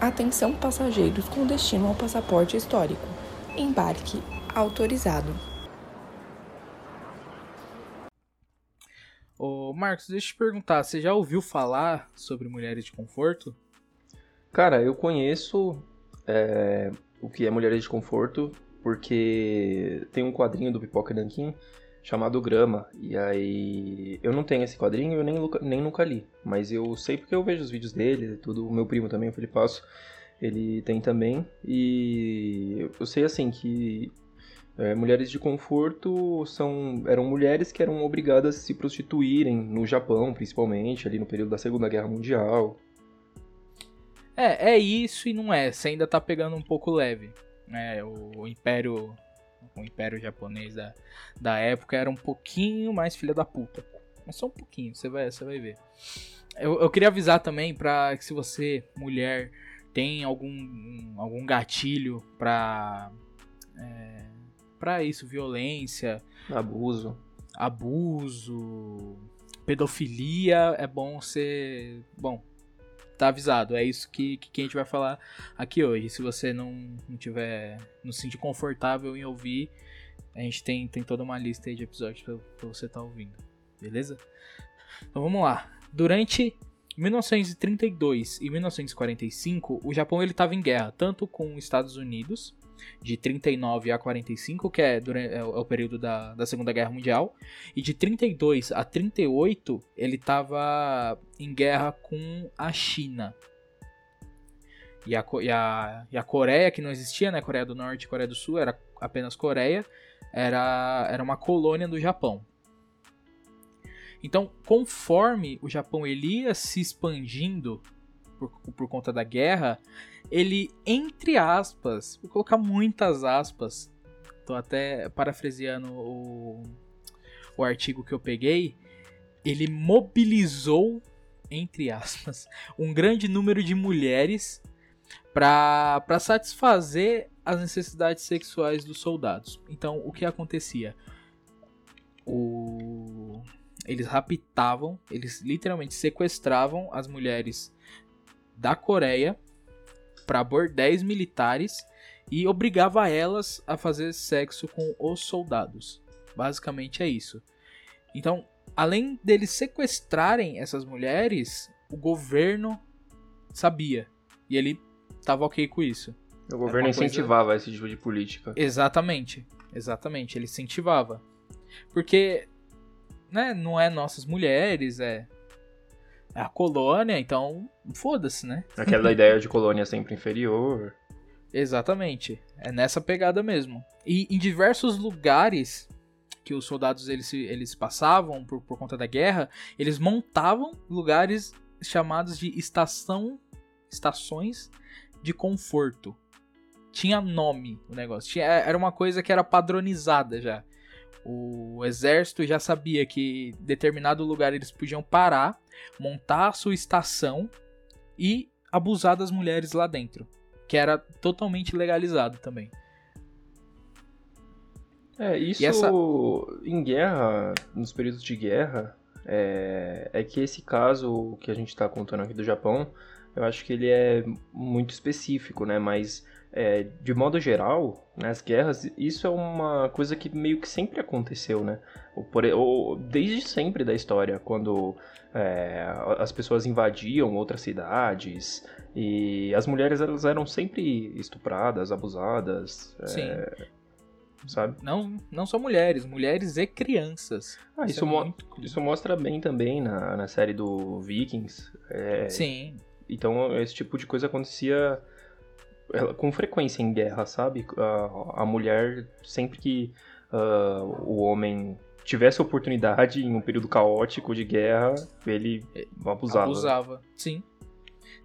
Atenção passageiros com destino ao passaporte histórico. Embarque autorizado. Ô, Marcos, deixa eu te perguntar, você já ouviu falar sobre mulheres de conforto? Cara, eu conheço é, o que é Mulheres de Conforto, porque tem um quadrinho do Pipoca Nankin chamado Grama. E aí. Eu não tenho esse quadrinho, eu nem, nem nunca li. Mas eu sei porque eu vejo os vídeos dele, tudo. O meu primo também, o Felipe Passo, ele tem também. E eu sei assim que. É, mulheres de conforto são eram mulheres que eram obrigadas a se prostituírem no Japão, principalmente, ali no período da Segunda Guerra Mundial. É, é isso e não é. Você ainda tá pegando um pouco leve. É, o, o O Império Japonês da, da época era um pouquinho mais filha da puta. Mas só um pouquinho, você vai, você vai ver. Eu, eu queria avisar também para que se você, mulher, tem algum, algum gatilho pra. É, pra isso, violência. Abuso. Abuso. Pedofilia, é bom ser. Bom, tá avisado. É isso que, que a gente vai falar aqui hoje. Se você não, não tiver. não se sentir confortável em ouvir, a gente tem, tem toda uma lista de episódios pra, pra você estar tá ouvindo. Beleza? Então vamos lá. Durante 1932 e 1945, o Japão ele estava em guerra tanto com os Estados Unidos de 39 a 45, que é, durante, é, o período da, da Segunda Guerra Mundial, e de 32 a 38 ele estava em guerra com a China. E a, e, a, e a Coreia, que não existia, né? Coreia do Norte e Coreia do Sul, era apenas Coreia, era, era uma colônia do Japão. Então, conforme o Japão ele ia se expandindo por, por conta da guerra, ele, entre aspas, vou colocar muitas aspas, tô até parafraseando o, o artigo que eu peguei, ele mobilizou, entre aspas, um grande número de mulheres para satisfazer as necessidades sexuais dos soldados. Então, o que acontecia? O... Eles raptavam, eles literalmente sequestravam as mulheres da Coreia para bordéis militares e obrigava elas a fazer sexo com os soldados. Basicamente é isso. Então, além deles sequestrarem essas mulheres, o governo sabia e ele estava ok com isso. O governo incentivava coisa... esse tipo de política. Exatamente, exatamente, ele incentivava. Porque né, não é nossas mulheres, é a colônia, então foda-se, né? Aquela ideia de colônia sempre inferior. Exatamente. É nessa pegada mesmo. E em diversos lugares que os soldados eles, eles passavam por, por conta da guerra, eles montavam lugares chamados de estação estações de conforto. Tinha nome o negócio. Tinha, era uma coisa que era padronizada já. O exército já sabia que em determinado lugar eles podiam parar, montar a sua estação e abusar das mulheres lá dentro, que era totalmente legalizado também. É, isso essa... em guerra, nos períodos de guerra, é, é que esse caso que a gente está contando aqui do Japão, eu acho que ele é muito específico, né? Mas é, de modo geral, nas guerras, isso é uma coisa que meio que sempre aconteceu, né? Ou, por, ou desde sempre da história, quando é, as pessoas invadiam outras cidades e as mulheres elas eram sempre estupradas, abusadas. É, Sim. É, sabe? Não, não só mulheres, mulheres e crianças. Ah, isso, isso, é mo isso mostra bem também na, na série do Vikings. É, Sim. Então esse tipo de coisa acontecia com frequência em guerra, sabe? A, a mulher, sempre que uh, o homem tivesse oportunidade em um período caótico de guerra, ele abusava. Abusava, sim.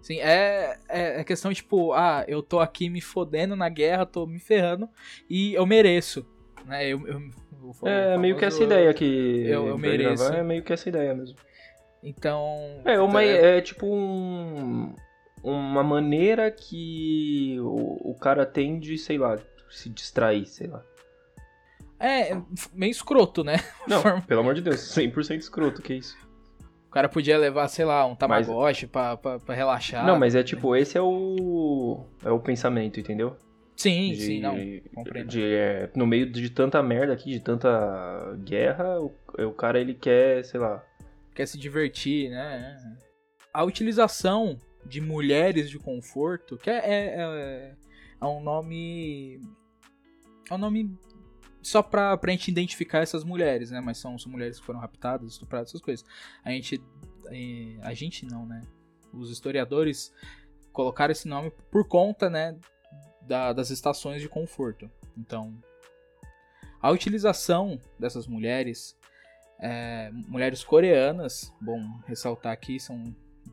Sim, é, é, é questão tipo, ah, eu tô aqui me fodendo na guerra, tô me ferrando e eu mereço. Né? Eu, eu, eu é meio que essa ideia que eu, eu mereço. Gravar, é meio que essa ideia mesmo. Então. É, uma, é, é tipo um uma maneira que o, o cara tem de, sei lá, se distrair, sei lá. É, meio escroto, né? Não, pelo amor de Deus, 100% escroto, que isso? O cara podia levar, sei lá, um tamagotchi pra, pra, pra relaxar. Não, mas é tipo, esse é o. É o pensamento, entendeu? Sim, de, sim, não. Compreendo. de, é, no meio de tanta merda aqui, de tanta guerra, o, o cara ele quer, sei lá. Quer se divertir, né? A utilização de mulheres de conforto, que é, é, é, é um nome. É um nome só pra, pra gente identificar essas mulheres, né? Mas são, são mulheres que foram raptadas, estupradas, essas coisas. A gente. é, A gente não, né? Os historiadores colocaram esse nome por conta, né? da- das estações de conforto. Então, a utilização dessas mulheres, é, mulheres coreanas, bom ressaltar aqui, são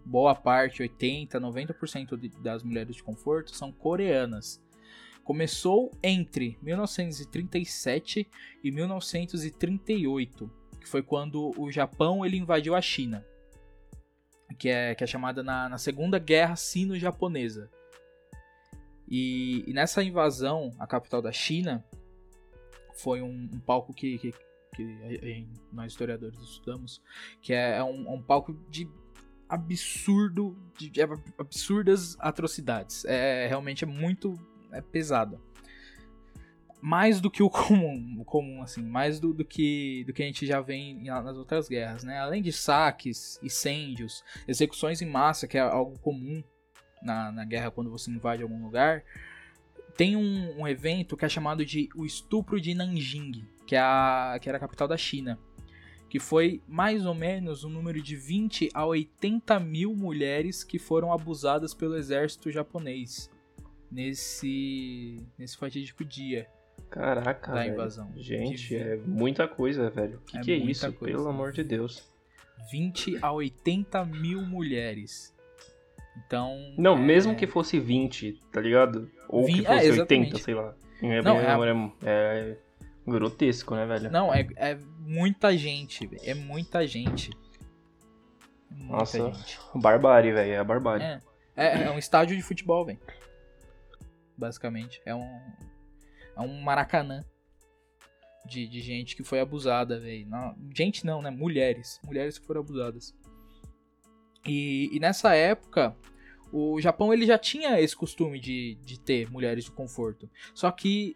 boa parte, 80, 90% de- das mulheres de conforto são coreanas. Começou entre 1937 e 1938, que foi quando o Japão ele invadiu a China, que é, que é chamada na, na Segunda Guerra Sino-Japonesa. E, e nessa invasão à capital da China, foi um, um palco que, que, que a- a- nós historiadores estudamos, que é, é um, um palco de absurdo, de, absurdas atrocidades. É realmente é muito é pesado. Mais do que o comum, o comum assim, mais do, do que do que a gente já vê em- nas outras guerras, né? Além de saques, incêndios, execuções em massa, que é algo comum na, na guerra quando você invade algum lugar, tem um, um evento que é chamado de o estupro de Nanjing, que, é a, que era a capital da China, que foi mais ou menos um número de 20 a 80 mil mulheres que foram abusadas pelo exército japonês nesse, nesse fatídico dia Caraca, da velho. invasão. Gente, De é muita coisa, velho. Que É que é isso? coisa. Pelo amor de Deus. 20 a 80 mil mulheres. Então. Não, é- mesmo que fosse 20, tá ligado? Ou Vin- que é, fosse 80, exatamente. sei lá. É, Não, é- é- é grotesco, né, velho? Não, é, é muita gente. É muita gente. Muita Nossa. gente. Barbárie, velho. É barbárie. É, é, é um estádio de futebol, velho. Basicamente. É um. É um maracanã. De, de gente que foi abusada, velho. Gente não, né? Mulheres. Mulheres que foram abusadas. E, e nessa época, o Japão ele já tinha esse costume de, de ter mulheres de conforto. Só que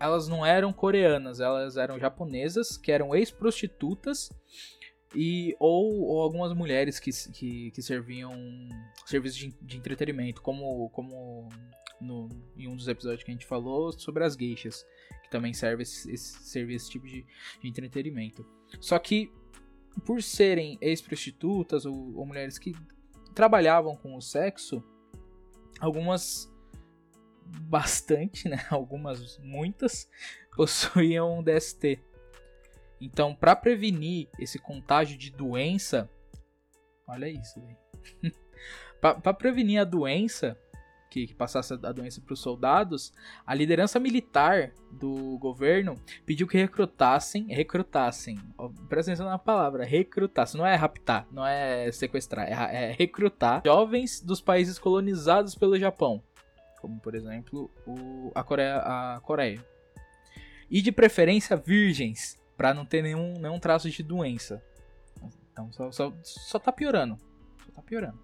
elas não eram coreanas, elas eram japonesas, que eram ex-prostitutas e ou, ou algumas mulheres que, que, que serviam serviços de, de entretenimento, como, como no, em um dos episódios que a gente falou sobre as geixas, que também serve esse, esse, serve esse tipo de, de entretenimento. Só que por serem ex-prostitutas ou, ou mulheres que trabalhavam com o sexo, algumas bastante, né? Algumas, muitas, possuíam DST. Então, para prevenir esse contágio de doença, olha isso, para prevenir a doença, que, que passasse a doença para os soldados, a liderança militar do governo pediu que recrutassem, recrutassem, presta atenção na palavra, recrutassem, não é raptar, não é sequestrar, é, é recrutar jovens dos países colonizados pelo Japão, como por exemplo o, a, Coreia, a Coreia. E de preferência virgens, para não ter nenhum, nenhum traço de doença. Então só, só, só tá piorando. Só tá piorando.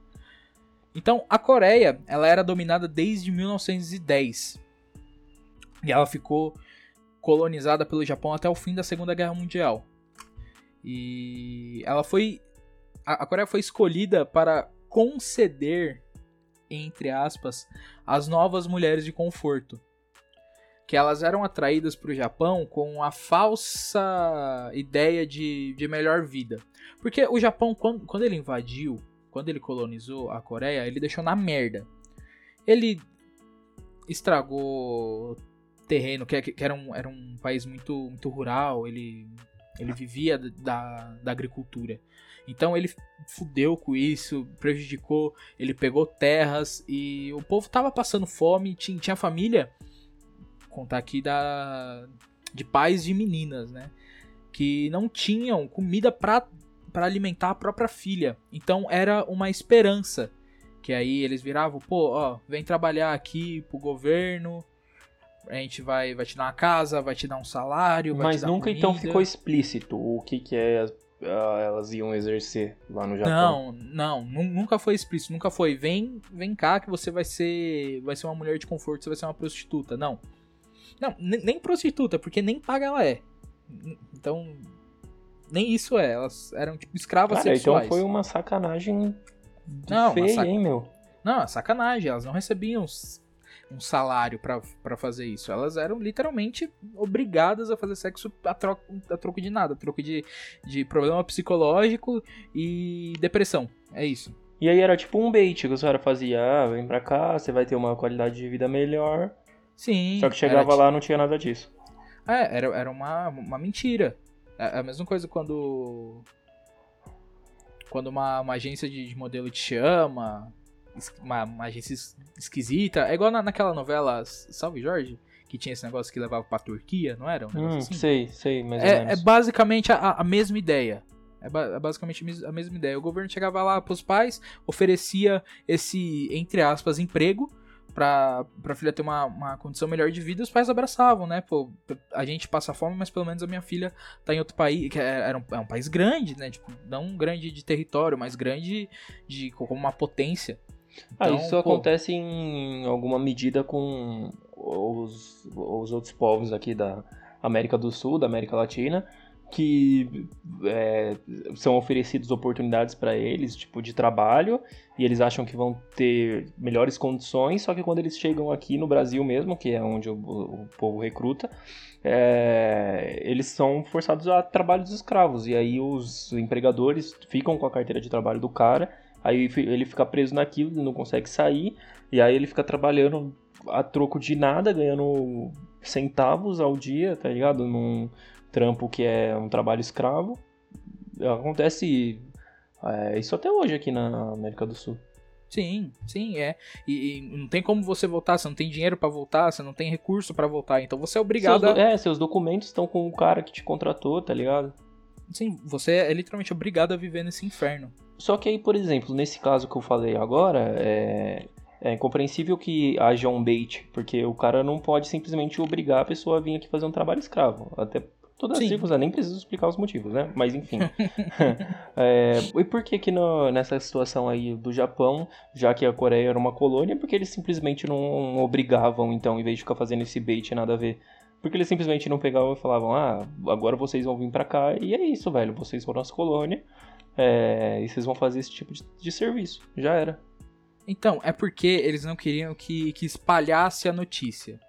Então a Coreia, ela era dominada desde 1910. E ela ficou colonizada pelo Japão até o fim da Segunda Guerra Mundial. E ela foi a a Coreia foi escolhida para conceder entre aspas as novas mulheres de conforto que elas eram atraídas para o Japão com a falsa ideia de, de melhor vida. Porque o Japão, quando, quando ele invadiu, quando ele colonizou a Coreia, ele deixou na merda. Ele estragou terreno, que, que era, um, era um país muito, muito rural, ele, ele vivia da, da agricultura. Então ele fudeu com isso, prejudicou, ele pegou terras e o povo tava passando fome, tinha, tinha família contar aqui da de pais de meninas, né, que não tinham comida para para alimentar a própria filha. Então era uma esperança que aí eles viravam, pô, ó, vem trabalhar aqui pro governo, a gente vai vai te dar uma casa, vai te dar um salário, vai Mas te dar nunca então comida. ficou explícito o que, que é ah, elas iam exercer lá no Japão? Não, não, nu- nunca foi explícito, nunca foi. Vem, vem cá que você vai ser, vai ser uma mulher de conforto, você vai ser uma prostituta. Não. Não, ne- nem prostituta, porque nem paga ela é. Então, nem isso é. Elas eram tipo escravas Cara, então sexuais. foi uma sacanagem Não, uma feia, sac- hein, meu? Não, é sacanagem. Elas não recebiam um salário pra pra fazer isso. Elas eram literalmente obrigadas a fazer sexo a troco, a troco de nada, a troco de, de problema psicológico e depressão. É isso. E aí era tipo um bait que o cara fazia, ah, vem pra cá, você vai ter uma qualidade de vida melhor. Sim. Só que chegava lá não tinha nada disso. É, era, era uma, uma mentira. É a mesma coisa quando. Quando uma, uma agência de, de modelo te chama. Uma, uma agência es- esquisita. É igual na, naquela novela Salve Jorge, que tinha esse negócio que levava pra Turquia, não era? Um Hum, assim? sei, sei, mais ou É, é basicamente a, a mesma ideia. É, ba- é basicamente a mesma ideia. O governo chegava lá pros pais, oferecia esse, entre aspas, emprego pra, pra filha ter uma, uma condição melhor de vida. Os pais abraçavam, né? Pô, a gente passa fome, mas pelo menos a minha filha tá em outro país. Que é- era um, é um país grande, né? Tipo, não grande de território, mas grande de como uma potência. Ah, Então, isso pô, acontece em alguma medida com os, os outros povos aqui da América do Sul, da América Latina, que é, são oferecidas oportunidades para eles, tipo, de trabalho, e eles acham que vão ter melhores condições, só que quando eles chegam aqui no Brasil mesmo, que é onde o, o povo recruta, é, eles são forçados a trabalhos escravos, e aí os empregadores ficam com a carteira de trabalho do cara, Aí ele fica preso naquilo, ele não consegue sair, e aí ele fica trabalhando a troco de nada, ganhando centavos ao dia, tá ligado? Num trampo que é um trabalho escravo. Acontece é, isso até hoje aqui na América do Sul. Sim, sim, é. E, e não tem como você voltar, você não tem dinheiro pra voltar, você não tem recurso pra voltar, então você é obrigado Seus, do- a... É, seus documentos estão com o cara que te contratou, tá ligado? Sim, você é literalmente obrigado a viver nesse inferno. Só que aí, por exemplo, nesse caso que eu falei agora, é, é incompreensível que haja um bait, porque o cara não pode simplesmente obrigar a pessoa a vir aqui fazer um trabalho escravo. Até todas as Sim. circunstâncias, nem preciso explicar os motivos, né? Mas enfim. É, e por que que no- nessa situação aí do Japão, já que a Coreia era uma colônia, porque eles simplesmente não obrigavam, então, em vez de ficar fazendo esse bait nada a ver? Porque eles simplesmente não pegavam e falavam, ah, agora vocês vão vir pra cá, e é isso, velho, vocês foram nossa colônia, é, e vocês vão fazer esse tipo de, de serviço. Já era. Então, é porque eles não queriam que, que espalhasse a notícia,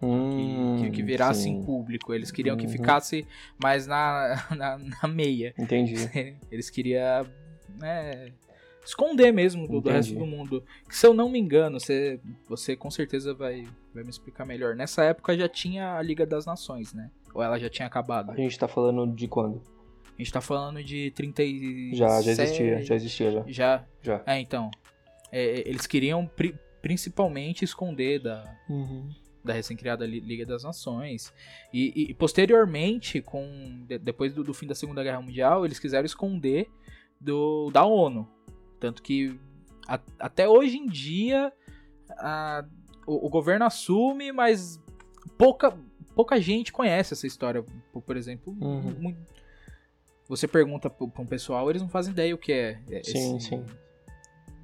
que, Hum, que, que virasse sim. em público. Eles queriam que Uhum. ficasse mais na, na, na meia. Entendi. Eles queriam né, esconder mesmo do, do resto do mundo. Que, se eu não me engano, você, você com certeza vai, vai me explicar melhor. Nessa época já tinha a Liga das Nações, né? Ou ela já tinha acabado? A gente tá falando de quando? A gente tá falando de 37... Já, já existia, já existia já. Já? Já. É, então. é, eles queriam pri- principalmente esconder da, Uhum. da recém-criada Li- Liga das Nações. E, e posteriormente, com de- depois do, do fim da Segunda Guerra Mundial, eles quiseram esconder do, da ONU. Tanto que a- até hoje em dia a- o, o governo assume, mas pouca, pouca gente conhece essa história. Por, por exemplo, Uhum. mu- você pergunta para um pessoal, eles não fazem ideia o que é é, Sim, esse, sim.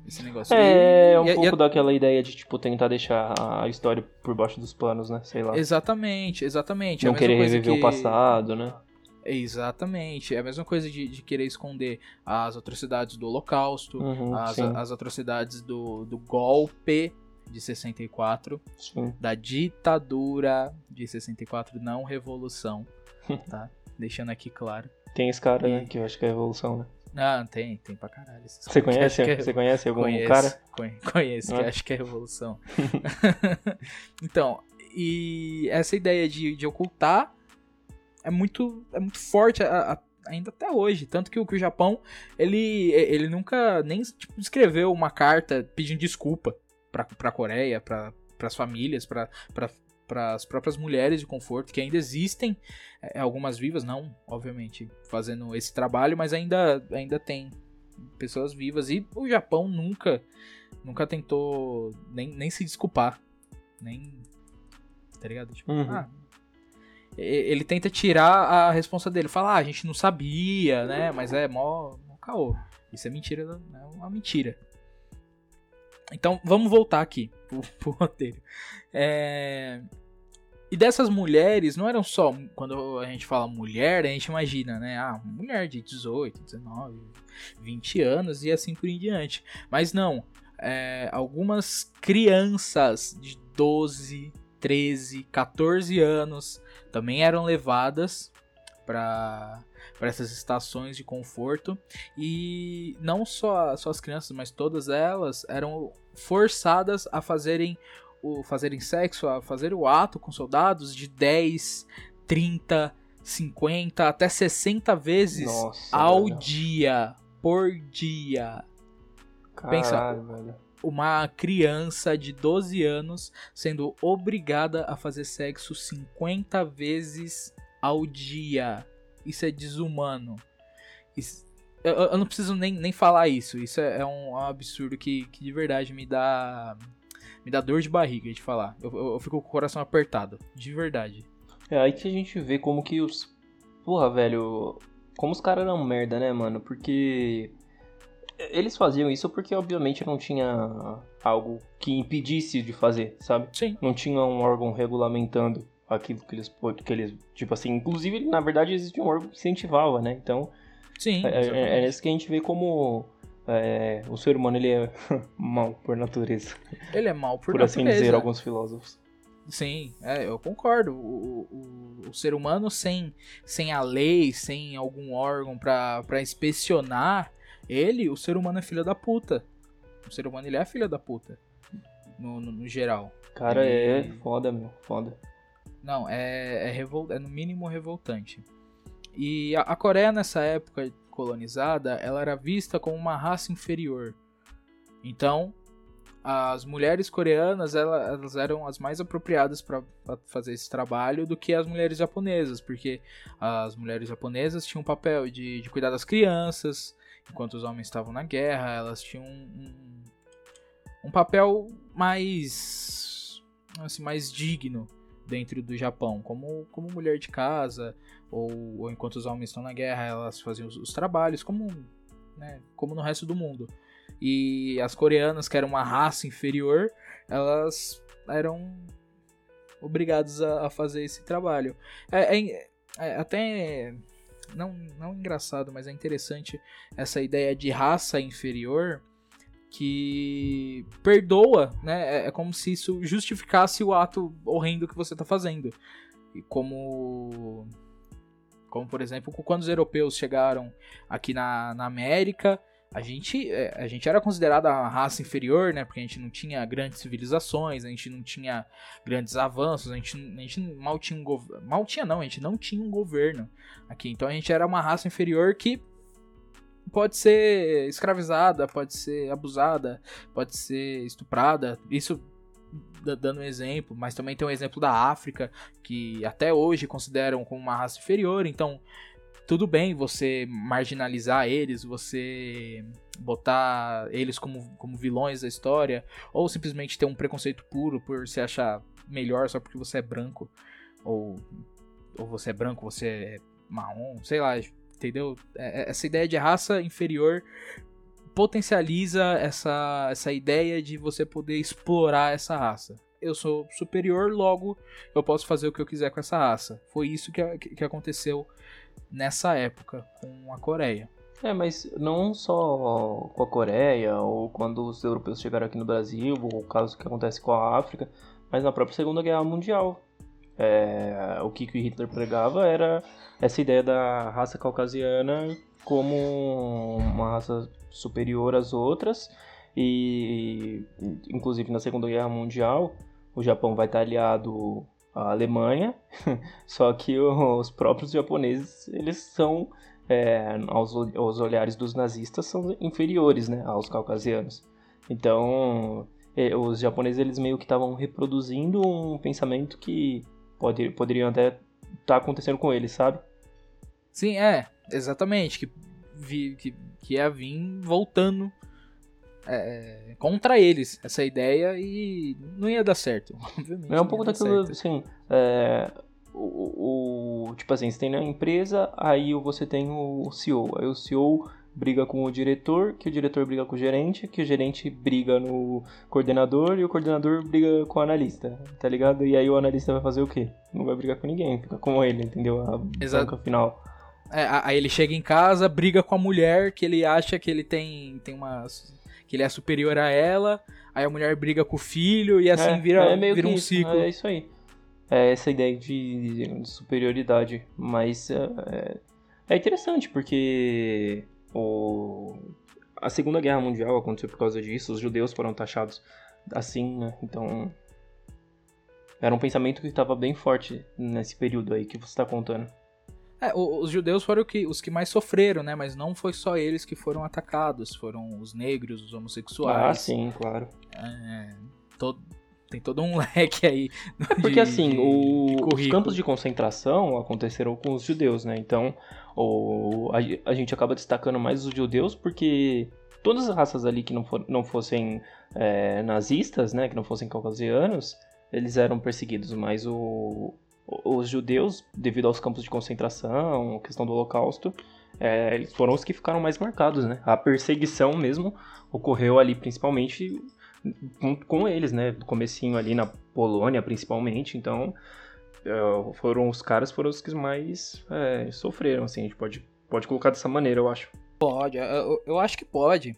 esse negócio. É, E- um e- e- pouco daquela ideia de, tipo, tentar deixar a história por baixo dos panos, né? Sei lá. Exatamente, exatamente. É a Não mesma querer reviver que- o passado, né? Exatamente. É a mesma coisa de, de querer esconder as atrocidades do Holocausto, Uhum, as, sim, as atrocidades do, do golpe de 64, sim. da ditadura de 64, não revolução, tá? Deixando aqui claro. Tem esse cara, né? E- Que eu acho que é a evolução, né? Ah, tem, tem pra caralho. esses Você conhece? é- Você conhece algum conheço, cara? conhe- Conheço, que Ah. acho que é revolução. então, e essa ideia de, de ocultar é muito, é muito forte a- a- ainda até hoje. Tanto que, o- que o Japão, ele, ele nunca nem tipo, escreveu uma carta pedindo desculpa pra, pra Coreia, pra, pras famílias, pra, pra, pras próprias mulheres de conforto, que ainda existem, é, algumas vivas, não, obviamente, fazendo esse trabalho, mas ainda, ainda tem pessoas vivas. E o Japão nunca, nunca tentou nem, nem se desculpar. Nem. Tá ligado? Tipo, Uhum. ah. ele tenta tirar a responsa dele. Fala, ah, a gente não sabia, né? Mas é mó, mó caô. Isso é mentira, é uma mentira. Então, vamos voltar aqui pro, pro roteiro. É... E dessas mulheres, não eram só. Quando a gente fala mulher, a gente imagina, né? Ah, mulher de 18, 19, 20 anos e assim por em diante. Mas não. É, algumas crianças de 12, 13, 14 anos também eram levadas para essas estações de conforto e não só, só as crianças, mas todas elas eram forçadas a fazerem o fazerem sexo, a fazer o ato com soldados de 10, 30, 50 até 60 vezes Nossa, ao velho. dia, por dia. Caralho, Pensa, velho. uma criança de 12 anos sendo obrigada a fazer sexo 50 vezes ao dia. Isso é desumano. Isso, eu, eu, não preciso nem, nem falar isso. Isso é, é um, é um absurdo que, que de verdade me dá me dá dor de barriga de falar. Eu, eu, eu fico com o coração apertado, de verdade. É aí que a gente vê como que os. Porra, velho. Como os caras eram merda, né, mano? Porque. Eles faziam isso porque, obviamente, não tinha algo que impedisse de fazer, sabe? Sim. Não tinha um órgão regulamentando aquilo que eles. Que eles tipo assim, inclusive, na verdade, existe um órgão que incentivava, né? Então. Sim. É, é, é, isso que a gente vê como é, o ser humano ele é mal por natureza. Ele é mal por, por natureza. Por assim dizer, alguns filósofos. Sim, é, eu concordo. O, o, o, ser humano sem, sem a lei, sem algum órgão para inspecionar ele, o ser humano é filho da puta. O ser humano ele é filho da puta. No, no, no geral. Cara, ele... é foda, meu. Foda. Não, é, é, revol... é no mínimo revoltante. E a, Coreia nessa época colonizada, ela era vista como uma raça inferior. Então, as mulheres coreanas elas eram as mais apropriadas para fazer esse trabalho do que as mulheres japonesas, porque as mulheres japonesas tinham o papel de, de cuidar das crianças, enquanto os homens estavam na guerra, elas tinham um, um papel mais assim, mais digno dentro do Japão, como, como mulher de casa, ou, ou enquanto os homens estão na guerra, elas faziam os, os trabalhos, como, né, como no resto do mundo. E as coreanas, que eram uma raça inferior, elas eram obrigadas a, a fazer esse trabalho. É, é, é, até não, não engraçado, mas é interessante essa ideia de raça inferior que perdoa, né? É, é, como se isso justificasse o ato horrendo que você está fazendo. E como como por exemplo, quando os europeus chegaram aqui na, na América, a gente, é, a gente era considerada a raça inferior, né? Porque a gente não tinha grandes civilizações, a gente não tinha grandes avanços, a gente, a gente mal tinha um governo. Mal tinha, não, a gente não tinha um governo aqui. Então a gente era uma raça inferior que pode ser escravizada, pode ser abusada, pode ser estuprada. Isso dando um exemplo, mas também tem um exemplo da África, que até hoje consideram como uma raça inferior, então tudo bem você marginalizar eles, você botar eles como, como vilões da história, ou simplesmente ter um preconceito puro por se achar melhor só porque você é branco, ou, ou você é branco, você é marrom, sei lá, entendeu? É, é, essa ideia de raça inferior potencializa essa, essa ideia de você poder explorar essa raça. Eu sou superior, logo eu posso fazer o que eu quiser com essa raça. Foi isso que, que aconteceu nessa época com a Coreia. É, mas não só com a Coreia, ou quando os europeus chegaram aqui no Brasil, ou o caso que acontece com a África, mas na própria Segunda Guerra Mundial. É, o que, que Hitler pregava era essa ideia da raça caucasiana como uma raça superior às outras e inclusive na Segunda Guerra Mundial o Japão vai estar aliado à Alemanha, só que os próprios japoneses eles são é, aos, aos olhares dos nazistas são inferiores, né, aos caucasianos. Então é, os japoneses eles meio que estavam reproduzindo um pensamento que pode, poderiam até estar tá acontecendo com eles, sabe? Sim, é, exatamente. Que, vi, que, que ia vir voltando é, contra eles, essa ideia, e não ia dar certo. é um pouco daquilo, assim, é, o, o, tipo assim, você tem na empresa, aí você tem o CEO. Aí o CEO briga com o diretor, que o diretor briga com o gerente, que o gerente briga no coordenador e o coordenador briga com o analista, tá ligado? E aí o analista vai fazer o quê? Não vai brigar com ninguém, fica com ele, entendeu? A Exato. final. É, aí ele chega em casa, briga com a mulher que ele acha que ele tem, tem uma. que ele é superior a ela, aí a mulher briga com o filho e assim é, vira, é vira um isso, ciclo. É isso aí. É essa ideia de, de superioridade. Mas é, é, é interessante porque o, a Segunda Guerra Mundial aconteceu por causa disso, os judeus foram taxados assim, né? Então. Era um pensamento que estava bem forte nesse período aí que você está contando. É, os judeus foram que, os que mais sofreram, né? Mas não foi só eles que foram atacados, foram os negros, os homossexuais. Ah, sim, claro. É, todo, tem todo um leque aí. É porque de, assim, o, os campos de concentração aconteceram com os judeus, né? Então, o, a, a, gente acaba destacando mais os judeus porque todas as raças ali que não, for, não fossem é, nazistas, né? Que não fossem caucasianos, eles eram perseguidos, mas o, os judeus, devido aos campos de concentração, questão do holocausto, é, eles foram os que ficaram mais marcados, né? A perseguição mesmo ocorreu ali principalmente com, com eles, né? Do comecinho ali na Polônia, principalmente. Então, foram os caras foram os que mais é, sofreram, assim. A gente pode, pode colocar dessa maneira, eu acho. Pode, eu, eu acho que pode.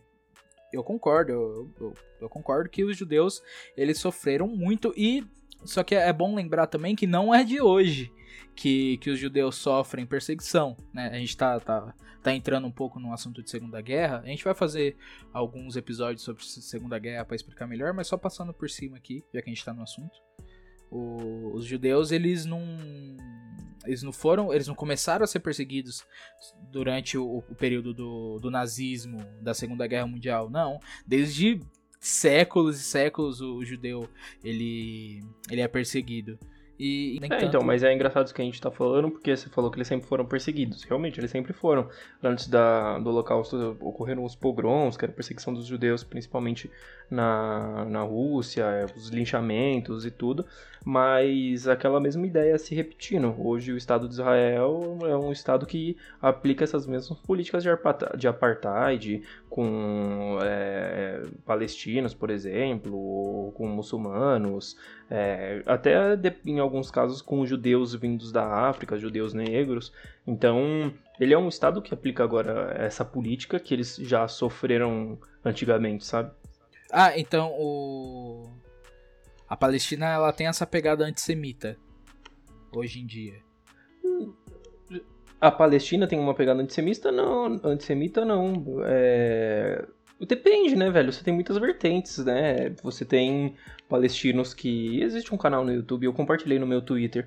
Eu concordo, eu, eu, eu concordo que os judeus, eles sofreram muito e... Só que é bom lembrar também que não é de hoje que, que os judeus sofrem perseguição, né? A gente tá, tá, tá entrando um pouco no assunto de Segunda Guerra. A gente vai fazer alguns episódios sobre Segunda Guerra para explicar melhor, mas só passando por cima aqui, já que a gente tá no assunto. O, os judeus, eles não eles não foram, eles não começaram a ser perseguidos durante o, o período do, do nazismo, da Segunda Guerra Mundial, não. Desde séculos e séculos o judeu ele ele é perseguido. E, é, tanto... então, mas é engraçado isso que a gente tá falando, porque você falou que eles sempre foram perseguidos. Realmente, eles sempre foram. Antes da, do Holocausto ocorreram os pogroms, que era a perseguição dos judeus, principalmente na, na Rússia, os linchamentos e tudo. Mas aquela mesma ideia se repetindo. Hoje o Estado de Israel é um Estado que aplica essas mesmas políticas de apartheid com é, palestinos, por exemplo, ou com muçulmanos, é, até em alguns casos com judeus vindos da África, judeus negros. Então, ele é um Estado que aplica agora essa política que eles já sofreram antigamente, sabe? Ah, então o a Palestina ela tem essa pegada antissemita hoje em dia. A Palestina tem uma pegada antissemita? Não, antissemita não. É... Depende, né, velho? Você tem muitas vertentes, né? Você tem palestinos que. Existe um canal no YouTube, eu compartilhei no meu Twitter.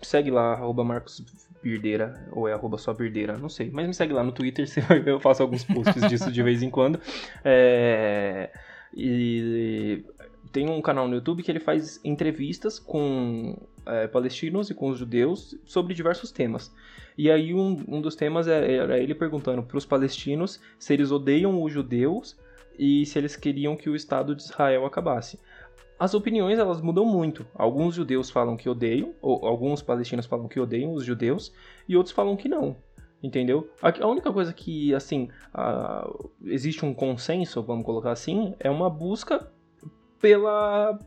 Segue lá, arroba Marcos Birdeira, ou é arroba só Birdeira, não sei. Mas me segue lá no Twitter, eu faço alguns posts disso de vez em quando. É... E tem um canal no YouTube que ele faz entrevistas com é, palestinos e com os judeus sobre diversos temas. E aí um, um dos temas é, era ele perguntando para os palestinos se eles odeiam os judeus e se eles queriam que o Estado de Israel acabasse. As opiniões elas mudam muito. Alguns judeus falam que odeiam, ou alguns palestinos falam que odeiam os judeus, e outros falam que não. Entendeu? A, única coisa que, assim, a, existe um consenso, vamos colocar assim, é uma busca pela,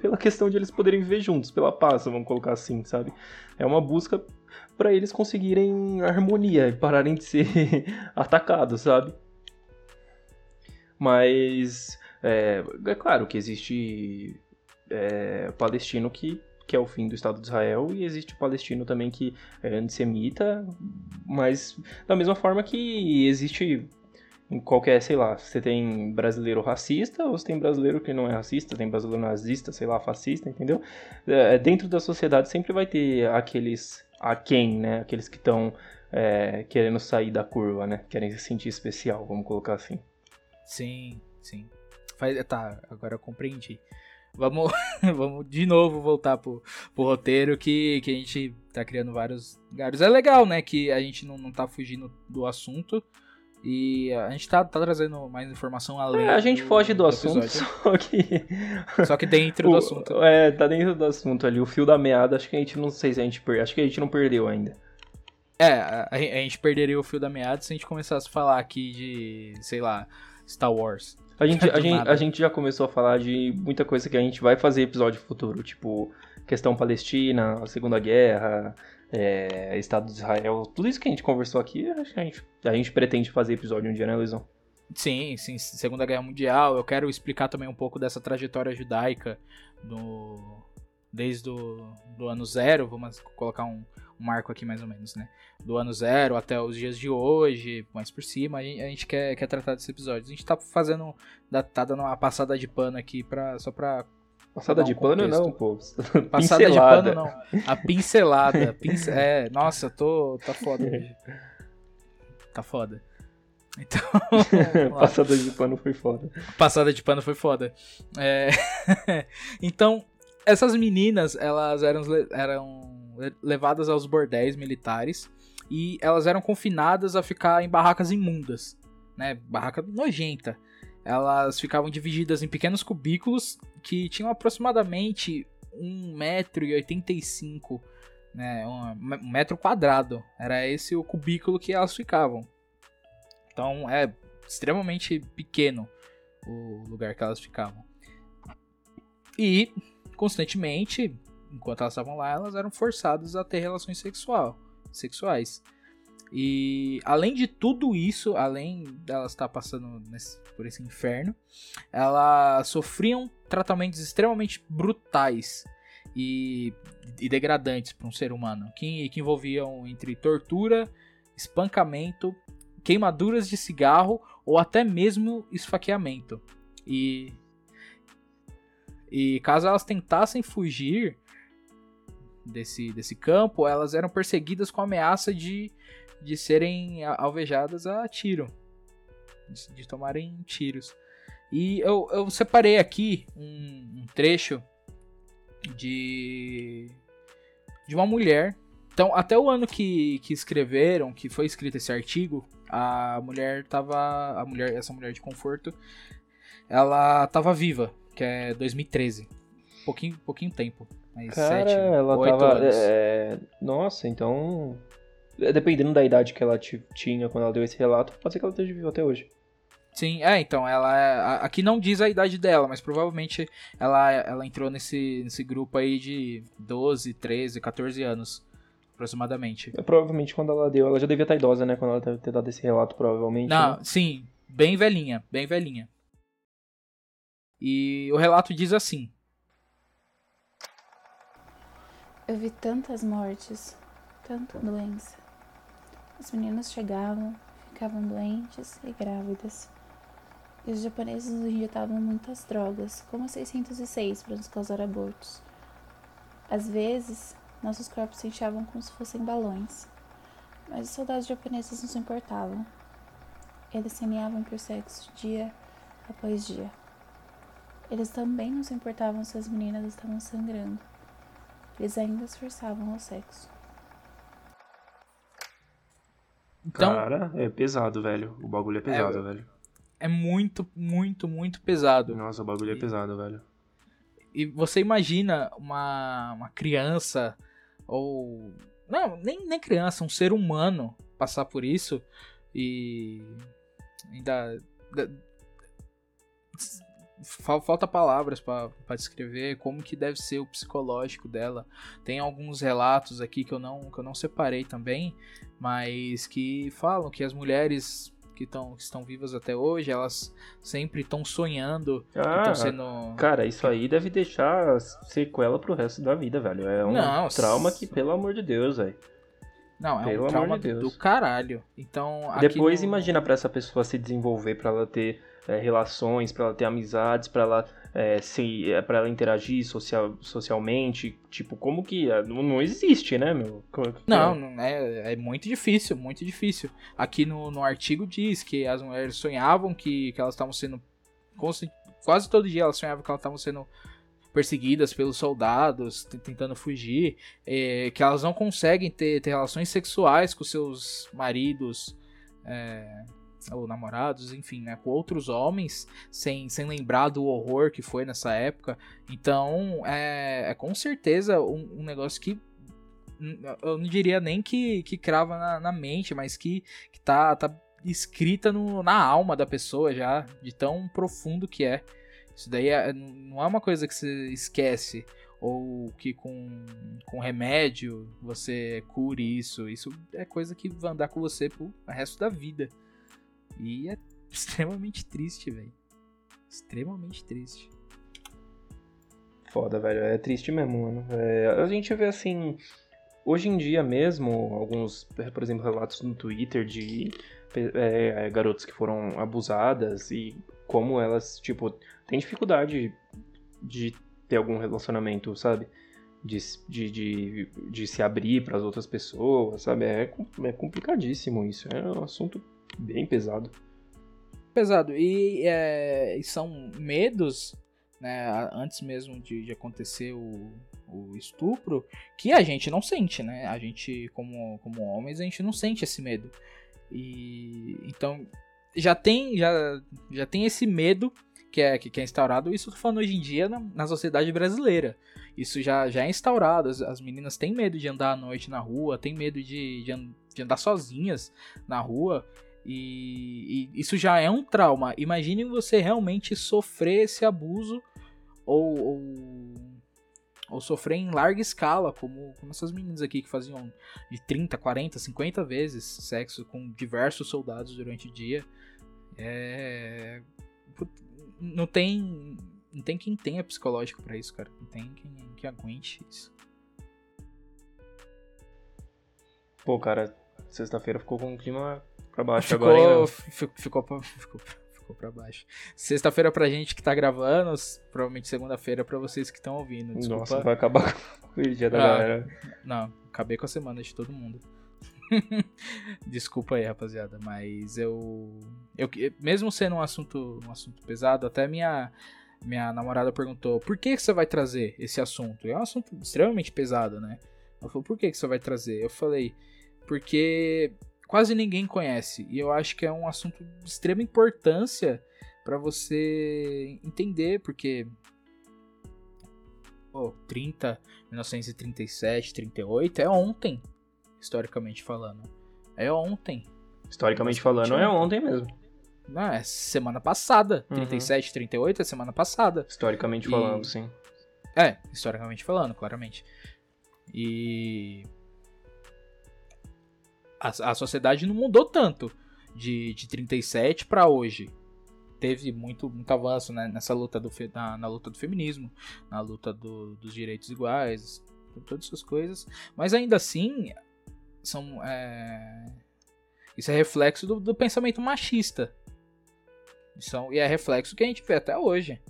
pela questão de eles poderem viver juntos, pela paz, vamos colocar assim, sabe? É uma busca para eles conseguirem harmonia e pararem de ser atacados, sabe? Mas é, é claro que existe é, palestino que que é o fim do Estado de Israel, e existe o palestino também que é antissemita, mas da mesma forma que existe qualquer, sei lá, você tem brasileiro racista ou você tem brasileiro que não é racista, tem brasileiro nazista, sei lá, fascista, entendeu? É, dentro da sociedade sempre vai ter aqueles a quem, né? Aqueles que estão é, querendo sair da curva, né? Querem se sentir especial, vamos colocar assim. Sim, sim. Faz, tá, agora eu compreendi. Vamos, vamos de novo voltar pro, pro roteiro que, que a gente tá criando vários lugares. É legal, né? Que a gente não, não tá fugindo do assunto E a gente tá, tá trazendo mais informação além. É, a gente do, foge do, do assunto, episódio. só que. Só que dentro do O- assunto. É, tá dentro do assunto ali. O fio da meada, acho que a gente não sei se a gente perdeu. Acho que a gente não perdeu ainda. É, a, a gente perderia o fio da meada se a gente começasse a falar aqui de, sei lá, Star Wars. A gente, a, Do gente, a gente já começou a falar de muita coisa que a gente vai fazer episódio futuro, tipo questão Palestina, a Segunda Guerra, é, Estado de Israel, tudo isso que a gente conversou aqui, acho que a gente, a gente pretende fazer episódio um dia, né, Luizão? Sim, sim, Segunda Guerra Mundial. Eu quero explicar também um pouco dessa trajetória judaica do, desde o do ano zero, vamos colocar um, um marco aqui mais ou menos, né? Do ano zero até os dias de hoje, mais por cima, a gente, quer, quer tratar desse episódio. A gente tá fazendo, tá dando uma passada de pano aqui pra, só pra Passada de pano contexto. não, pô. Passada de pano, não. A pincelada. pince- É, nossa, eu tô. Tá foda hoje. Tá foda. Então. Passada de pano foi foda. Passada de pano foi foda. É, então, essas meninas, elas eram, eram le- levadas aos bordéis militares e elas eram confinadas a ficar em barracas imundas, né? Barraca nojenta. Elas ficavam divididas em pequenos cubículos que tinham aproximadamente 1,85m, né? Um, metro quadrado. Era esse o cubículo que elas ficavam. Então é extremamente pequeno o lugar que elas ficavam. E, constantemente, enquanto elas estavam lá, elas eram forçadas a ter relações sexual, sexuais. E, além de tudo isso, além delas estar passando nesse- por esse inferno, elas sofriam tratamentos extremamente brutais e, e degradantes para um ser humano, que, que envolviam entre tortura, espancamento, queimaduras de cigarro ou até mesmo esfaqueamento. E e caso elas tentassem fugir desse, desse campo, elas eram perseguidas com a ameaça de, de serem alvejadas a tiro, de, de tomarem tiros. E eu, eu separei aqui um, um trecho de, de uma mulher. Então, até o ano que, que escreveram, que foi escrito esse artigo, a mulher tava. A mulher, essa mulher de conforto, ela tava viva, que é 2013. Pouquinho, pouquinho tempo. Mas Cara, sete, ela oito tava. anos. é, Nossa, então. é, Dependendo da idade que ela ti- tinha quando ela deu esse relato, pode ser que ela esteja viva até hoje. Sim, é, então, ela é, aqui não diz a idade dela, mas provavelmente ela, ela entrou nesse, nesse grupo aí de 12, 13, 14 anos, aproximadamente. É, Provavelmente quando ela deu, ela já devia estar idosa, né? Quando ela deve ter dado esse relato, provavelmente. Não, né? sim, bem velhinha, bem velhinha. E o relato diz assim: Eu vi tantas mortes, tanta doença. Os meninos chegavam, ficavam doentes e grávidas. E os japoneses nos injetavam muitas drogas, como a 606 para nos causar abortos. Às vezes, nossos corpos se inchavam como se fossem balões. Mas os soldados japoneses não se importavam. Eles semeavam por sexo dia após dia. Eles também não se importavam se as meninas estavam sangrando. Eles ainda se forçavam ao sexo. Então, Cara, é pesado, velho. O bagulho é pesado, velho. É muito, muito, muito pesado. Nossa, o bagulho é pesado, velho. E você imagina uma, uma criança, ou. Não, nem, nem criança, um ser humano passar por isso e. Ainda. da- fal- Falta palavras pra descrever como que deve ser o psicológico dela. Tem alguns relatos aqui que eu não, que eu não separei também, mas que falam que as mulheres que, tão, que estão vivas até hoje, elas sempre estão sonhando, Ah, sendo. cara, isso aí deve deixar sequela pro resto da vida, velho. É um Não, trauma que, pelo amor de Deus, velho. Não, é Pelo um amor trauma de Deus. do caralho. Então, Depois no- imagina pra essa pessoa se desenvolver, pra ela ter é, relações, pra ela ter amizades, pra ela é, se, é, para ela interagir social, socialmente, tipo como que é? não, não existe, né, meu? Não, não é, é muito difícil, muito difícil. Aqui no, no artigo diz que as mulheres sonhavam que, que elas estavam sendo. Quase todo dia elas sonhavam que elas estavam sendo perseguidas pelos soldados, tentando fugir, é, que elas não conseguem ter, ter relações sexuais com seus maridos, é, ou namorados, enfim, né, com outros homens, sem, sem lembrar do horror que foi nessa época. Então, é, é com certeza um, um negócio que eu não diria nem que, que crava na, na mente, mas que, que tá, tá escrita no, na alma da pessoa já, de tão profundo que é. Isso daí é, não é uma coisa que você esquece ou que com, com remédio você cure isso. Isso é coisa que vai andar com você pro resto da vida. E é extremamente triste, velho. Extremamente triste. Foda, velho. É triste mesmo, mano. É, a gente vê assim. Hoje em dia mesmo, alguns, por exemplo, relatos no Twitter de é, garotas que foram abusadas e como elas, tipo, têm dificuldade de ter algum relacionamento, sabe? De, de, de, de se abrir para as outras pessoas, sabe? É, é complicadíssimo isso. É um assunto bem pesado. Pesado. E, é, e são medos, né? Antes mesmo de, de acontecer o, o estupro, que a gente não sente, né? A gente, como, como homens, a gente não sente esse medo. E então já tem já, já tem esse medo que é, que é instaurado. Isso eu tô falando hoje em dia na, na sociedade brasileira. Isso já, já é instaurado. As, as, meninas têm medo de andar à noite na rua, têm medo de, de, de andar sozinhas na rua. E, e, isso já é um trauma. Imagine você realmente sofrer esse abuso ou, ou ou sofrer em larga escala, como, como essas meninas aqui que faziam de 30, 40, 50 vezes sexo com diversos soldados durante o dia. É... Não tem. Não tem quem tenha psicológico para isso, cara. Não tem quem, quem aguente isso. Pô, cara, sexta-feira ficou com um clima pra baixo ficou, agora. Ficou, ficou, ficou, ficou para baixo. Sexta-feira pra gente que tá gravando, provavelmente segunda-feira pra vocês que estão ouvindo. Desculpa. Nossa, vai acabar com o dia da ah, galera. Não, acabei com a semana de todo mundo. Desculpa aí, rapaziada, mas eu, eu mesmo sendo um assunto, um assunto pesado, até minha minha namorada perguntou: "Por que que você vai trazer esse assunto?". É um assunto extremamente pesado, né? Ela falou: "Por que que você vai trazer?". Eu falei: "Porque quase ninguém conhece. E eu acho que é um assunto de extrema importância para você entender, porque oh, 30, 1937, 38 é ontem, historicamente falando. É ontem. Historicamente falando, é ontem mesmo. Não, é semana passada. Uhum. 37, 38 é semana passada. Historicamente e... falando, sim. É, historicamente falando, claramente. E a, a sociedade não mudou tanto de, de 37 para hoje. Teve muito, muito avanço né, nessa luta do, na, na, luta do feminismo, na luta do, dos direitos iguais, todas essas coisas. Mas ainda assim, são, é... isso é reflexo do, do pensamento machista. São, e é reflexo que a gente vê até hoje.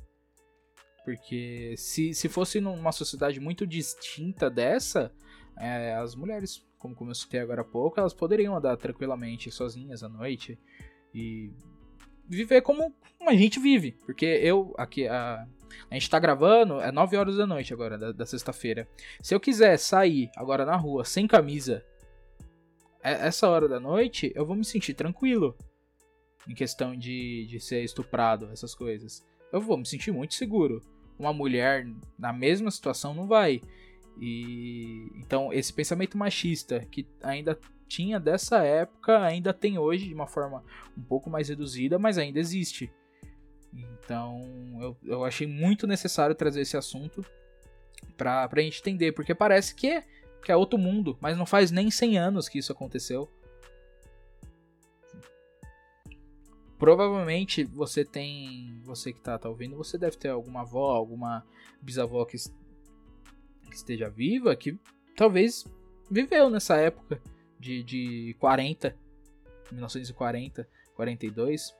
Porque se, se fosse numa sociedade muito distinta dessa, é, as mulheres como, como eu citei agora há pouco, elas poderiam andar tranquilamente sozinhas à noite e viver como a gente vive. Porque eu, aqui, a, a gente tá gravando, é 9 horas da noite agora, da, da sexta-feira. Se eu quiser sair agora na rua sem camisa, é, essa hora da noite, eu vou me sentir tranquilo. Em questão de, de ser estuprado, essas coisas. Eu vou me sentir muito seguro. Uma mulher na mesma situação não vai. E então esse pensamento machista que ainda tinha dessa época, ainda tem hoje de uma forma um pouco mais reduzida, mas ainda existe. Então eu, eu achei muito necessário trazer esse assunto pra, pra gente entender, porque parece que é, que é outro mundo, mas não faz nem 100 anos que isso aconteceu. Provavelmente você tem, você que tá, tá ouvindo, você deve ter alguma avó, alguma bisavó que que esteja viva que talvez viveu nessa época de, de 40, 1940, 42,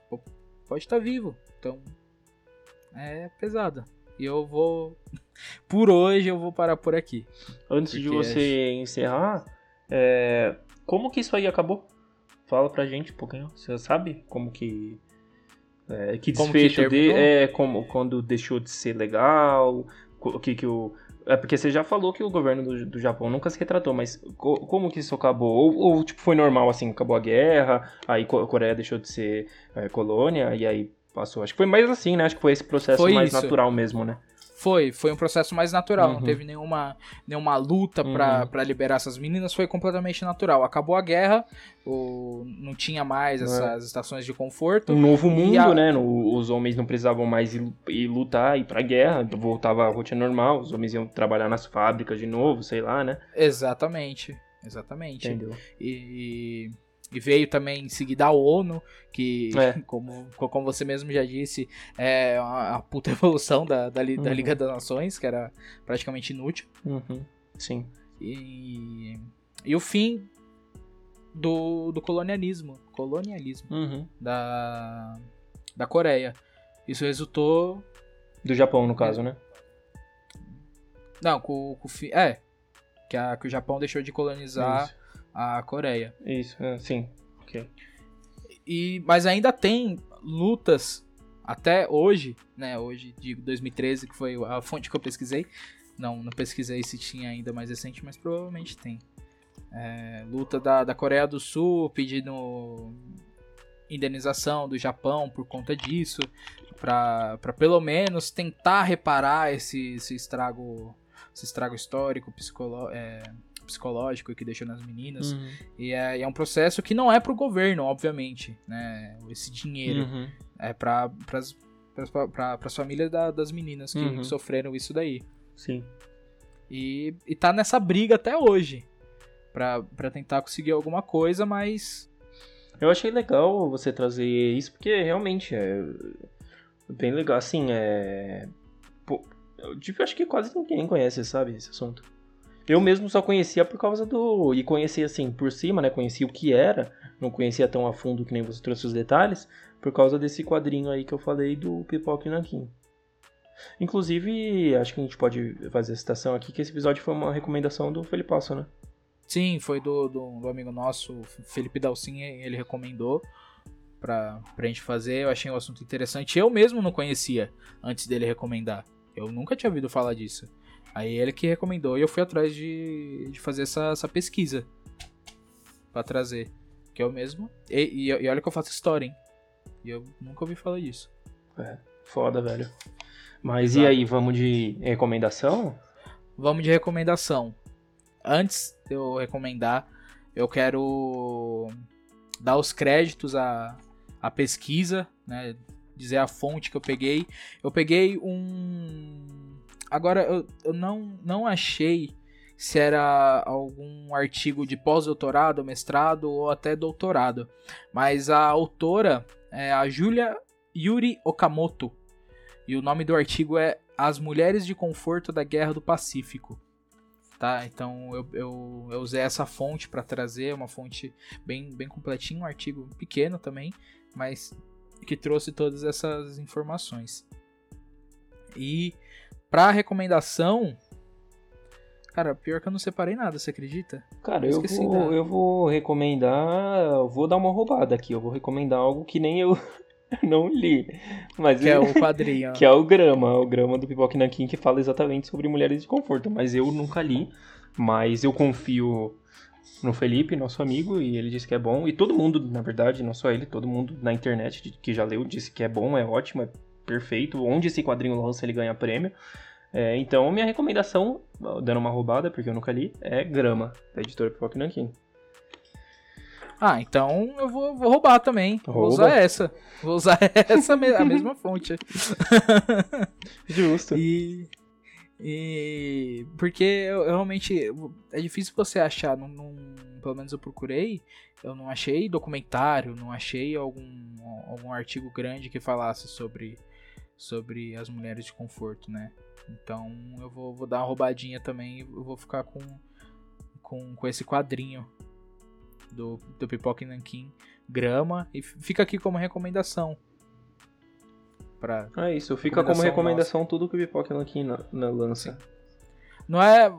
pode estar vivo. Então é pesada. E eu vou. Por hoje eu vou parar por aqui. Antes de você encerrar, é... como que isso aí acabou? Fala pra gente um pouquinho. Você sabe como que. É, que desfecho de. É, como, quando deixou de ser legal. O que, que o, É porque você já falou que o governo do, do Japão nunca se retratou, mas co- como que isso acabou? Ou, ou, tipo, foi normal, assim, acabou a guerra, aí a Coreia deixou de ser é, colônia, e aí passou. Acho que foi mais assim, né? Acho que foi esse processo Foi mais isso. natural mesmo, né? Foi, foi um processo mais natural, não Uhum. teve nenhuma, nenhuma luta pra Uhum. pra liberar essas meninas, foi completamente natural. Acabou a guerra, o, não tinha mais É. essas estações de conforto. Um novo mundo, a- né? No- os homens não precisavam mais ir, ir lutar, ir pra guerra, voltava a rotina normal, os homens iam trabalhar nas fábricas de novo, sei lá, né? Exatamente, exatamente. Entendeu? E, e veio também em seguida a ONU, que, É. como, como você mesmo já disse, é a, puta evolução da, da, da Uhum. Liga das Nações, que era praticamente inútil. Uhum. Sim. E, e o fim do, do colonialismo, colonialismo Uhum. da, da Coreia. Isso resultou. Do Japão, no caso, né? Não, com, com o fim. É. Que, a, que o Japão deixou de colonizar Isso. A Coreia. Isso, é, sim. Ok. E, mas ainda tem lutas até hoje, né? Hoje, de 2013, que foi a fonte que eu pesquisei. Não, não pesquisei se tinha ainda mais recente, mas provavelmente tem. É, luta da, da Coreia do Sul pedindo indenização do Japão por conta disso, para pelo menos tentar reparar esse, esse estrago esse estrago histórico, psicolo, é, psicológico que deixou nas meninas. Uhum. E é, e é um processo que não é pro governo, obviamente, né? Esse dinheiro Uhum. é para as famílias da- das meninas que, Uhum. que sofreram isso daí. Sim. E, e tá nessa briga até hoje. Pra, pra tentar conseguir alguma coisa, mas. Eu achei legal você trazer isso, porque realmente é bem legal. Assim, é. Pô, eu tipo, acho que quase ninguém conhece, sabe, esse assunto. Eu mesmo só conhecia por causa do. E conhecia assim, por cima, né? Conhecia o que era. Não conhecia tão a fundo que nem você trouxe os detalhes. Por causa desse quadrinho aí que eu falei do Pipoca e. Inclusive, acho que a gente pode fazer a citação aqui que esse episódio foi uma recomendação do Felipasso, né? Sim, foi do, do, do amigo nosso, Felipe Dalcin, ele recomendou pra, pra gente fazer. Eu achei um assunto interessante. Eu mesmo não conhecia antes dele recomendar. Eu nunca tinha ouvido falar disso. Aí ele que recomendou e eu fui atrás de, de fazer essa, essa pesquisa pra trazer. Que eu mesmo. E, e, e olha que eu faço história, hein? E eu nunca ouvi falar disso. Foda, velho. Mas e Exato. aí, vamos de recomendação? Vamos de recomendação. Antes de eu recomendar, eu quero dar os créditos à, à pesquisa, né? Dizer a fonte que eu peguei. Eu peguei um. Agora, eu, eu não, não achei se era algum artigo de pós-doutorado, mestrado ou até doutorado. Mas a autora é a Julia Yuri Okamoto. E o nome do artigo é As Mulheres de Conforto da Guerra do Pacífico. Tá? Então eu, eu, eu usei essa fonte para trazer, uma fonte bem, bem completinha, um artigo pequeno também, mas que trouxe todas essas informações. E para recomendação, cara, pior que eu não separei nada, você acredita? Cara, Eu eu vou, da- eu vou recomendar. eu Vou dar uma roubada aqui. Eu vou recomendar algo que nem eu não li. Mas Que é o quadrinho. que é o Grama, o Grama do Pipoque Nankin, que fala exatamente sobre mulheres de conforto. Mas eu nunca li. Mas eu confio no Felipe, nosso amigo, e ele disse que é bom. E todo mundo, na verdade, não só ele, todo mundo na internet que já leu disse que é bom, é ótimo, é perfeito. Onde esse quadrinho lança, ele ganha prêmio. É, então, minha recomendação, dando uma roubada, porque eu nunca li, é Grama, da editora Pipoque Nankin. Ah, então eu vou, vou roubar também. Vou Rouba. usar essa. Vou usar essa a mesma fonte. Justo. E. E. Porque eu, eu realmente. É difícil você achar. Num, num- pelo menos eu procurei. Eu não achei documentário, não achei algum, algum artigo grande que falasse sobre, sobre as mulheres de conforto, né? Então eu vou, vou dar uma roubadinha também. Eu vou ficar com, com, com esse quadrinho do, do Pipoca e Nankin Grama. E fica aqui como recomendação. Pra, É isso, fica como Recomendação recomendação tudo que o Pipoque Nankin na, na lança. Não é.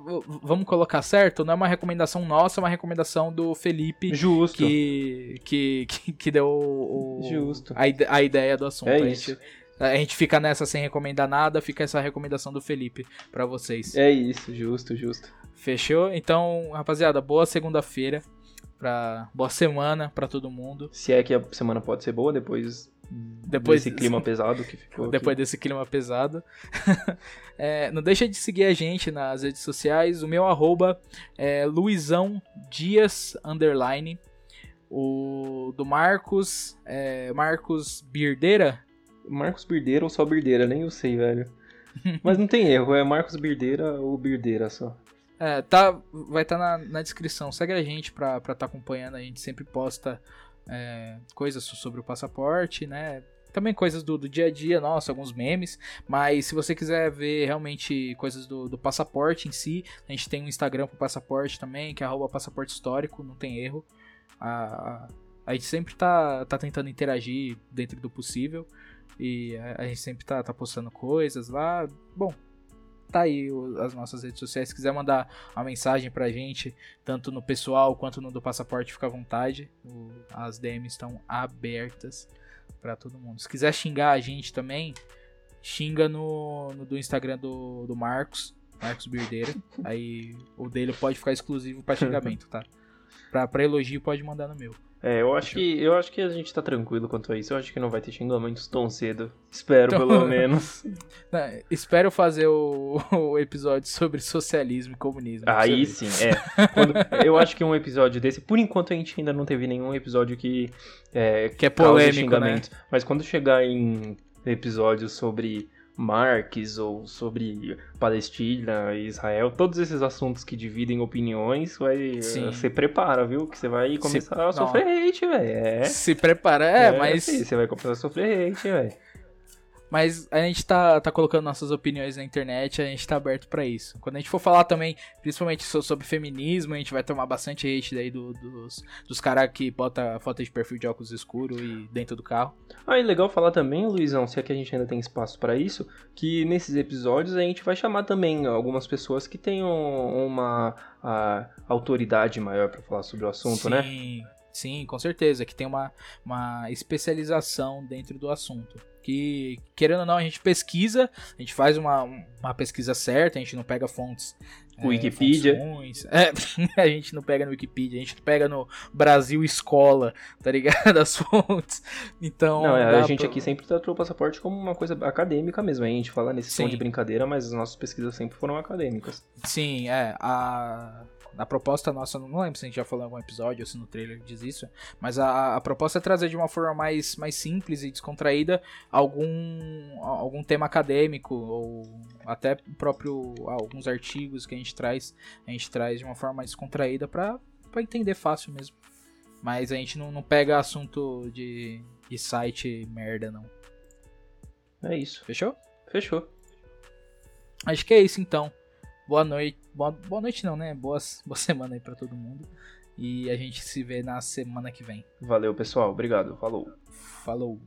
Vamos colocar certo? Não é uma recomendação nossa, é uma recomendação do Felipe Justo. que, que, que, que deu o, o- Justo. a, a ideia do assunto. É isso. gente A gente fica nessa sem recomendar nada, fica essa recomendação do Felipe para vocês. É isso, justo, justo. Fechou? Então, rapaziada, boa segunda-feira. Pra... Boa semana para todo mundo. Se é que a semana pode ser boa depois, Depois desse clima pesado que ficou. Depois aqui. desse clima pesado. É, não deixa de seguir a gente nas redes sociais. O meu arroba é Luizão Dias Underline. O do Marcos é Marcos Birdeira. Marcos Birdeira ou só Birdeira, nem eu sei, velho. Mas não tem erro, é Marcos Birdeira ou Birdeira só. É, tá, vai estar na, na descrição. Segue a gente pra estar tá acompanhando. A gente sempre posta é, coisas sobre o passaporte, né? Também coisas do, do dia a dia, nossa, alguns memes. Mas se você quiser ver realmente coisas do, do passaporte em si, a gente tem um Instagram pro passaporte também, que é arroba passaporte histórico, não tem erro. A, a, a gente sempre tá, tá tentando interagir dentro do possível. E a, a gente sempre tá, tá postando coisas lá. Bom, tá aí as nossas redes sociais. Se quiser mandar uma mensagem pra gente, tanto no pessoal quanto no do passaporte, fica à vontade. O- as DMs estão abertas pra todo mundo. Se quiser xingar a gente também, xinga no, no do Instagram do, do Marcos, Marcos Birdeira. Aí o dele pode ficar exclusivo pra xingamento, tá? Pra, pra elogio pode mandar no meu. É, eu acho, que, eu acho que a gente tá tranquilo quanto a isso. Eu acho que não vai ter xingamentos tão cedo. Espero, Então- pelo menos. Né, Espero fazer o, o episódio sobre socialismo e comunismo. Aí sim, é. Quando- eu acho que um episódio desse, por enquanto a gente ainda não teve nenhum episódio que é, Que é polêmico, xingamento. Mas quando chegar em episódios sobre Marx ou sobre Palestina Israel, todos esses assuntos que dividem opiniões, vai, Sim. você prepara, viu? Que você vai começar a não. sofrer hate, velho. É. Se prepara, é, mas. sim, você vai começar a sofrer hate, velho. Mas a gente tá, tá colocando nossas opiniões na internet, a gente tá aberto pra isso. Quando a gente for falar também, principalmente so- sobre feminismo, a gente vai tomar bastante hate daí do- dos, dos caras que bota foto de perfil de óculos escuro e dentro do carro. Ah, e legal falar também, Luizão, se é que a gente ainda tem espaço pra isso, que nesses episódios a gente vai chamar também algumas pessoas que tenham uma ah, autoridade maior pra falar sobre o assunto, né? sim, Sim, com certeza, que tem uma, uma especialização dentro do assunto. Que, querendo ou não, a gente pesquisa, a gente faz uma, uma pesquisa certa, a gente não pega fontes. é, Wikipedia. fontes. É, a gente não pega no Wikipedia, a gente pega no Brasil Escola, tá ligado? As fontes. Então. Não, é, a gente pra- aqui sempre tratou o passaporte como uma coisa acadêmica mesmo. A gente fala nesse tom Sim. de brincadeira, mas as nossas pesquisas sempre foram acadêmicas. Sim, é. A, a proposta nossa, não lembro se a gente já falou em algum episódio ou se no trailer diz isso, mas a, a proposta é trazer de uma forma mais, mais simples e descontraída algum, algum tema acadêmico ou até próprio alguns artigos que a gente traz, a gente traz de uma forma mais descontraída pra, pra entender fácil mesmo. Mas a gente não, não pega assunto de, de site merda, não. É isso. Fechou? Fechou. Acho que é isso então. Boa noite. Boa, boa noite não, né? Boa, boa semana aí pra todo mundo. E a gente se vê na semana que vem. Valeu, pessoal. Obrigado. Falou. Falou.